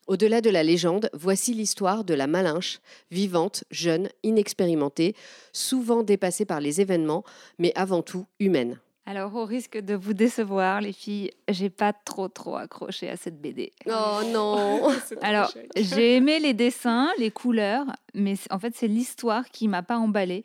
Au-delà de la légende, voici l'histoire de la Malinche, vivante, jeune, inexpérimentée, souvent dépassée par les événements, mais avant tout humaine. Alors, au risque de vous décevoir, les filles, j'ai pas trop trop accroché à cette BD. Oh non Alors, j'ai aimé les dessins, les couleurs, mais en fait, c'est l'histoire qui m'a pas emballée.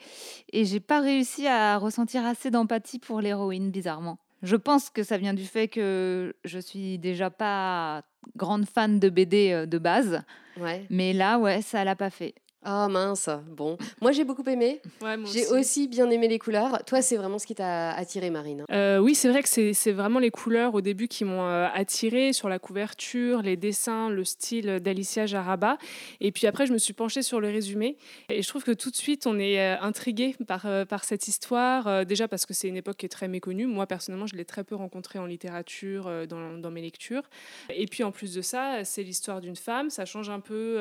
Et j'ai pas réussi à ressentir assez d'empathie pour l'héroïne, bizarrement. Je pense que ça vient du fait que je suis déjà pas grande fan de BD de base. Ouais. Mais là, ouais, ça l'a pas fait. Oh mince, bon. Moi j'ai beaucoup aimé. Ouais, J'ai aussi bien aimé les couleurs. Toi, c'est vraiment ce qui t'a attiré, Marine. Euh, oui, c'est vrai que c'est c'est vraiment les couleurs au début qui m'ont euh, attirée sur la couverture, les dessins, le style d'Alicia Jaraba. Et puis après, je me suis penchée sur le résumé. Et je trouve que tout de suite, on est euh, intrigué par, euh, par cette histoire. déjà parce que c'est une époque qui est très méconnue. Moi, personnellement, je l'ai très peu rencontrée en littérature, dans, dans mes lectures. Et puis en plus de ça, c'est l'histoire d'une femme. Ça change un peu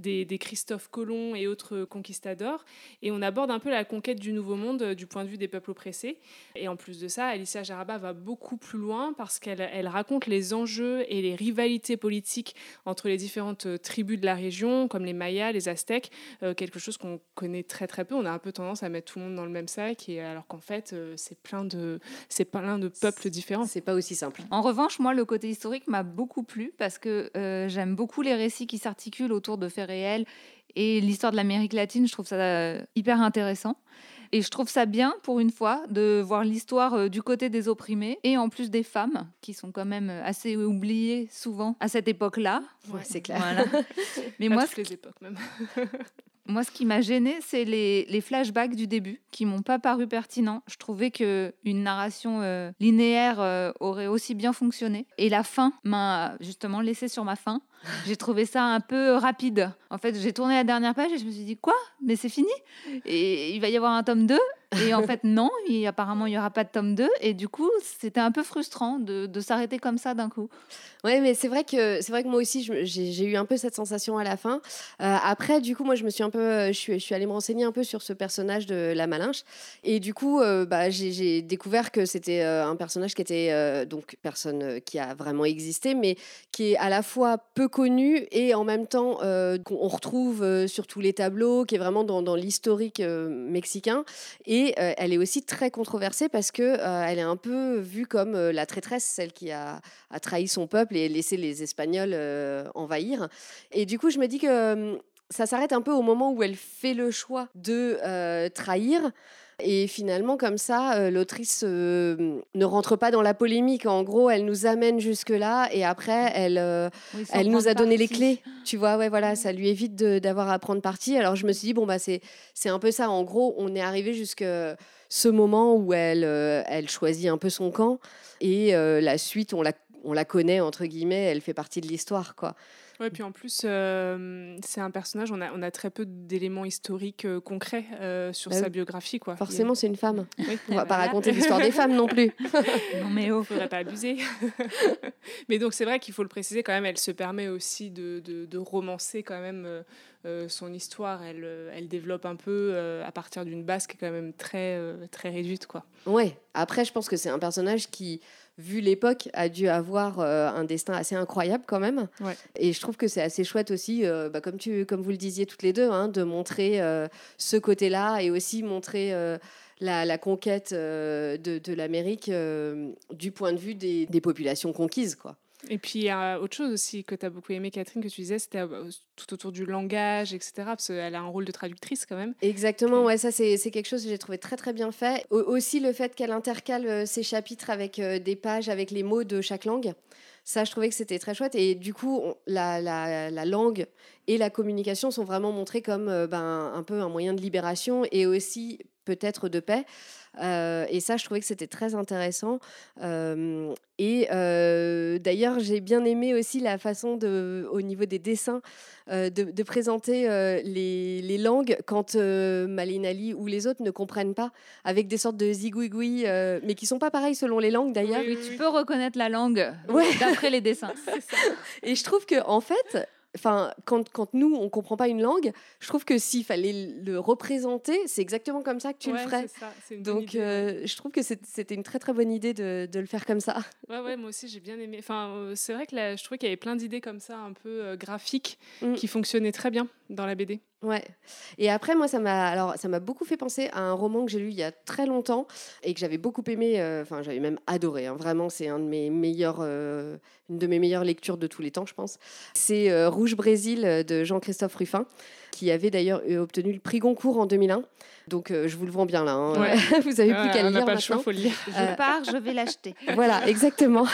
des, des Christophe Colomb et autres conquistadors. Et on aborde un peu la conquête du Nouveau Monde euh, du point de vue des peuples oppressés. Et en plus de ça, Alicia Jaraba va beaucoup plus loin parce qu'elle elle raconte les enjeux et les rivalités politiques entre les différentes euh, tribus de la région, comme les Mayas, les Aztèques, euh, quelque chose qu'on connaît très très peu. On a un peu tendance à mettre tout le monde dans le même sac, et alors qu'en fait, euh, c'est plein de c'est plein de peuples différents. C'est pas aussi simple. En revanche, moi, le côté historique m'a beaucoup plu parce que euh, j'aime beaucoup les récits qui s'articulent autour de faits réels et l'histoire de l'Amérique latine. Je trouve ça euh, hyper intéressant. Et je trouve ça bien, pour une fois, de voir l'histoire euh, du côté des opprimés et en plus des femmes, qui sont quand même euh, assez oubliées souvent à cette époque-là. Ouais, c'est clair. Voilà. Mais À moi, toutes les époques même. moi, ce qui m'a gêné, c'est les, les flashbacks du début qui m'ont pas paru pertinents. Je trouvais que une narration euh, linéaire euh, aurait aussi bien fonctionné. Et la fin m'a justement laissé sur ma faim. J'ai trouvé ça un peu rapide. En fait, j'ai tourné la dernière page et je me suis dit quoi? Mais c'est fini? Et il va y avoir un tome 2 et en fait, non, il, apparemment, il n'y aura pas de tome 2. Et du coup, c'était un peu frustrant de, s'arrêter comme ça d'un coup. Ouais, mais c'est vrai que vrai que moi aussi j'ai eu un peu cette sensation à la fin. Euh, après, du coup, moi je me suis un peu, euh, je suis, allée me renseigner un peu sur ce personnage de la Malinche, et du coup, euh, bah, j'ai- découvert que c'était un personnage qui était euh, donc personne qui a vraiment existé, mais qui est à la fois peu connu et en même temps qu'on retrouve sur tous les tableaux, qui est vraiment dans, dans l'historique mexicain. Et euh, elle est aussi très controversée parce que euh, est un peu vue comme euh, la traîtresse, celle qui a, trahi son peuple et laissé les Espagnols envahir. Et du coup, je me dis que euh, ça s'arrête un peu au moment où elle fait le choix de trahir. Et finalement, comme ça, euh, l'autrice euh, ne rentre pas dans la polémique. En gros, elle nous amène jusque-là et après, elle, euh, Oui, elle nous a donné les clés. Tu vois, ouais, voilà, ça lui évite d'avoir à prendre parti. Alors je me suis dit, bon, bah, c'est c'est un peu ça. En gros, on est arrivé jusqu'à ce moment où elle, euh, elle choisit un peu son camp et la suite, on la, on la connaît, entre guillemets, elle fait partie de l'histoire, quoi. Ouais, puis en plus, euh, c'est un personnage, on a, on a très peu d'éléments historiques euh, concrets euh, sur Bah sa oui. biographie. Quoi. Forcément, c'est une femme. Oui. On va pas raconter l'histoire des femmes non plus. Non, mais oh. faudrait pas abuser. Mais donc c'est vrai qu'il faut le préciser quand même, elle se permet aussi de, de, de romancer quand même son histoire. Elle, elle développe un peu euh, à partir d'une base qui est quand même très, euh, très réduite. Quoi. Ouais. Après, je pense que c'est un personnage qui, vu l'époque, a dû avoir euh, un destin assez incroyable quand même. Ouais. Et je trouve que c'est assez chouette aussi, euh, bah, comme, tu, comme vous le disiez toutes les deux, hein, de montrer euh, ce côté-là et aussi montrer la, conquête de, de l'Amérique du point de vue des, des populations conquises, quoi. Et puis, il y a autre chose aussi que tu as beaucoup aimé, Catherine, que tu disais, c'était euh, tout autour du langage, etc. Parce qu'elle a un rôle de traductrice quand même. Exactement, ouais, ça c'est quelque chose que j'ai trouvé très très bien fait. aussi le fait qu'elle intercale euh, ses chapitres avec euh, des pages, avec les mots de chaque langue. Ça, je trouvais que c'était très chouette. Et du coup, la, la, la, langue et la communication sont vraiment montrées comme ben, un peu un moyen de libération et aussi peut-être de paix. Euh, et ça, je trouvais que c'était très intéressant. Euh, et euh, d'ailleurs, j'ai bien aimé aussi la façon, de, au niveau des dessins, de, présenter les, les, langues quand Malinali ou les autres ne comprennent pas, avec des sortes de zigouigoui, mais qui sont pas pareils selon les langues d'ailleurs. Oui, tu peux reconnaître la langue d'après les dessins. Et je trouve que en fait, Enfin, quand, quand, nous, on comprend pas une langue, je trouve que s'il fallait le représenter, c'est exactement comme ça que tu le ferais. Donc, euh, je trouve que c'était une très très bonne idée de, de, le faire comme ça. Ouais, ouais, moi aussi j'ai bien aimé. Enfin, euh, c'est vrai que je trouvais qu'il y avait plein d'idées comme ça, un peu euh, graphiques, mmh. qui fonctionnaient très bien dans la BD. Ouais. Et après, moi, ça m'a alors ça m'a beaucoup fait penser à un roman que j'ai lu il y a très longtemps et que j'avais beaucoup aimé. Euh, enfin, j'avais même adoré. Hein. Vraiment, c'est un de mes meilleurs, euh, une de mes meilleures lectures de tous les temps, je pense. C'est euh, Rouge Brésil de Jean-Christophe Ruffin, qui avait d'ailleurs obtenu le prix Goncourt en 2001. Donc, je vous le vends bien là. Hein. vous avez plus qu'à le lire pas maintenant. Le lire. Je pars, je vais l'acheter. voilà, exactement.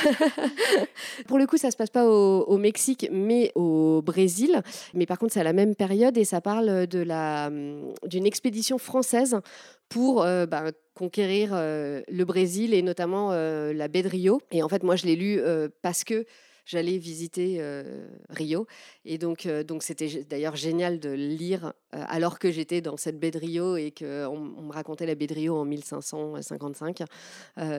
Pour le coup, ça se passe pas au, au Mexique, mais au Brésil. Mais par contre, c'est à la même période et ça parle de la, hum, d'une expédition française pour euh, bah, conquérir euh, le Brésil et notamment euh, la baie de Rio. Et en fait, moi, je l'ai lu parce que j'allais visiter Rio. Et donc, donc c'était d'ailleurs génial de lire alors que j'étais dans cette baie et qu'on on me racontait la baie en 1555.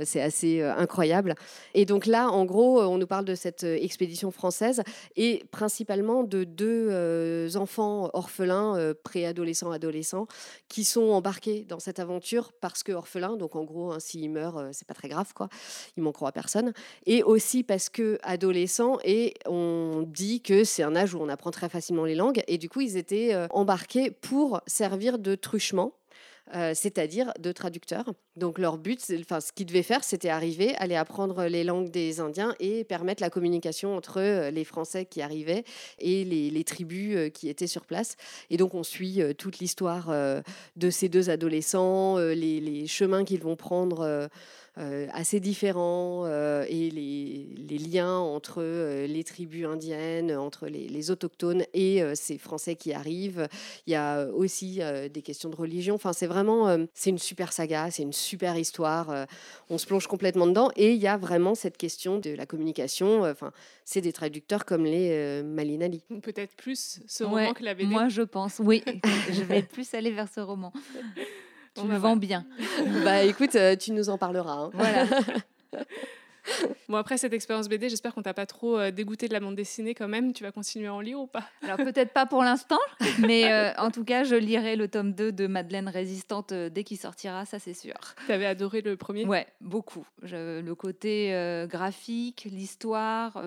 c'est assez incroyable. Et donc là, en gros, on nous parle de cette expédition française et principalement de deux enfants orphelins, préadolescents, adolescents, qui sont embarqués dans cette aventure parce que orphelins. Donc en gros, hein, s'ils meurent, c'est pas très grave, quoi. Ils manqueront à personne. Et aussi parce que adolescents et on dit que c'est un âge où on apprend très facilement les langues et du coup ils étaient euh, pour servir de truchement. Euh, c'est-à-dire de traducteurs. Donc leur but, enfin ce qu'ils devaient faire, c'était arriver, aller apprendre les langues des Indiens et permettre la communication entre euh, les Français qui arrivaient et les, tribus qui étaient sur place. Et donc on suit toute l'histoire de ces deux adolescents, les, chemins qu'ils vont prendre euh, assez différents euh, et les, les, liens entre euh, les tribus indiennes, entre les, les autochtones et ces Français qui arrivent. Il y a aussi des questions de religion. Enfin, c'est vraiment, c'est une super saga, c'est une super histoire. on se plonge complètement dedans et il y a vraiment cette question de la communication. Enfin, c'est des traducteurs comme les Malinali. Peut-être plus ce roman que la BD. Moi, je pense, oui. je vais plus aller vers ce roman. Tu me vends bien. bah écoute, euh, tu nous en parleras. Hein. Voilà. Bon, après cette expérience BD, j'espère qu'on t'a pas trop euh, dégoûté de la bande dessinée quand même. Tu vas continuer à en lire ou pas? Alors peut-être pas pour l'instant, mais euh, en tout cas, je lirai le tome 2 de Madeleine Résistante dès qu'il sortira, ça c'est sûr. Tu avais adoré le premier? Ouais, beaucoup. le côté graphique, l'histoire,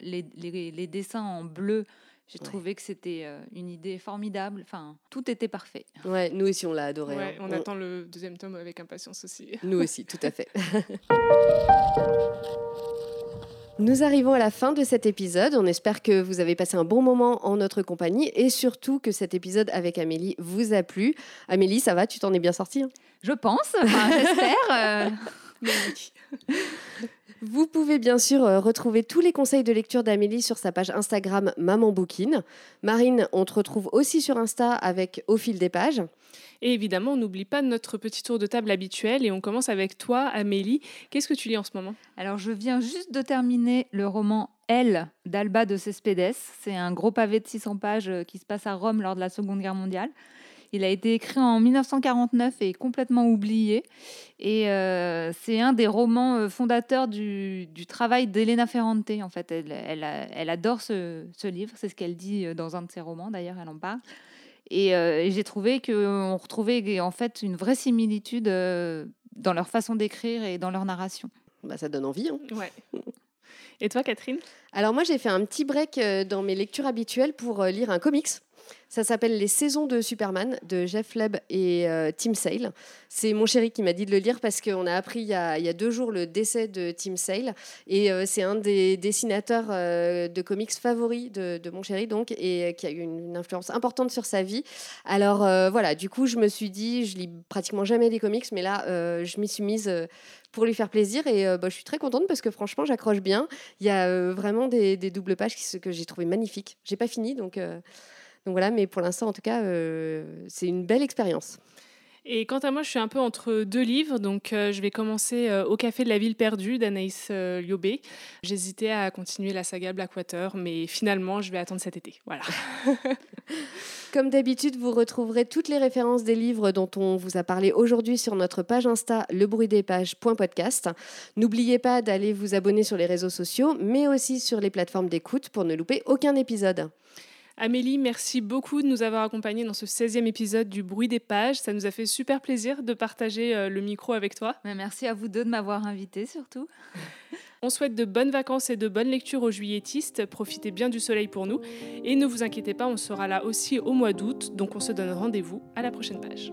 les, les, les, dessins en bleu j'ai trouvé que c'était euh, une idée formidable. Enfin, tout était parfait. Ouais, nous aussi, on l'a adoré. Ouais, hein. on, attend le deuxième tome avec impatience aussi. Nous aussi, tout à fait. Nous arrivons à la fin de cet épisode. On espère que vous avez passé un bon moment en notre compagnie et surtout que cet épisode avec Amélie vous a plu. Amélie, ça va? Tu t'en es bien sortie hein? Je pense, j'espère. Euh... Vous pouvez bien sûr euh, retrouver tous les conseils de lecture d'Amélie sur sa page Instagram Maman Bouquine. Marine, on te retrouve aussi sur Insta avec Au fil des pages. Et évidemment, on n'oublie pas notre petit tour de table habituel et on commence avec toi, Amélie. Qu'est-ce que tu lis en ce moment? Alors, je viens juste de terminer le roman Elle d'Alba de Cespedes. C'est un gros pavé de 600 pages euh, qui se passe à Rome lors de la Seconde Guerre mondiale. Il a été écrit en 1949 et complètement oublié. Et euh, c'est un des romans euh, fondateurs du, travail d'Elena Ferrante. En fait, elle, elle, adore ce, livre. C'est ce qu'elle dit euh, dans un de ses romans. D'ailleurs, elle en parle. Et, j'ai trouvé qu'on retrouvait en fait une vraie similitude dans leur façon d'écrire et dans leur narration. Bah, ça donne envie. Hein. Ouais. Et toi, Catherine? Alors moi, j'ai fait un petit break dans mes lectures habituelles pour lire un comics Ça s'appelle Les saisons de Superman de Jeff Leb et euh, Tim Sale. C'est mon chéri qui m'a dit de le lire parce qu'on a appris il y a, deux jours le décès de Tim Sale. Et euh, c'est un des dessinateurs euh, de comics favoris de, mon chéri, donc, et qui a eu une, influence importante sur sa vie. Alors voilà, du coup, je me suis dit, je lis pratiquement jamais des comics, mais là, je m'y suis mise pour lui faire plaisir. Et bah, je suis très contente parce que franchement, j'accroche bien. Il y a vraiment des, doubles pages que j'ai trouvé magnifiques. J'ai pas fini, donc. Donc voilà, mais pour l'instant, en tout cas, euh, c'est une belle expérience. Et quant à moi, je suis un peu entre deux livres. Donc, euh, je vais commencer euh, Au Café de la Ville perdue d'Anaïs euh, Liobé. J'hésitais à continuer la saga Blackwater, mais finalement, je vais attendre cet été. Voilà. Comme d'habitude, vous retrouverez toutes les références des livres dont on vous a parlé aujourd'hui sur notre page Insta lebruitdespages.podcast. N'oubliez pas d'aller vous abonner sur les réseaux sociaux, mais aussi sur les plateformes d'écoute pour ne louper aucun épisode. Amélie, merci beaucoup de nous avoir accompagnés dans ce 16e épisode du Bruit des pages. Ça nous a fait super plaisir de partager euh, le micro avec toi. Merci à vous deux de m'avoir invité surtout. On souhaite de bonnes vacances et de bonnes lectures aux juilletistes. Profitez bien du soleil pour nous. Et ne vous inquiétez pas, on sera là aussi au mois d'août. Donc on se donne rendez-vous à la prochaine page.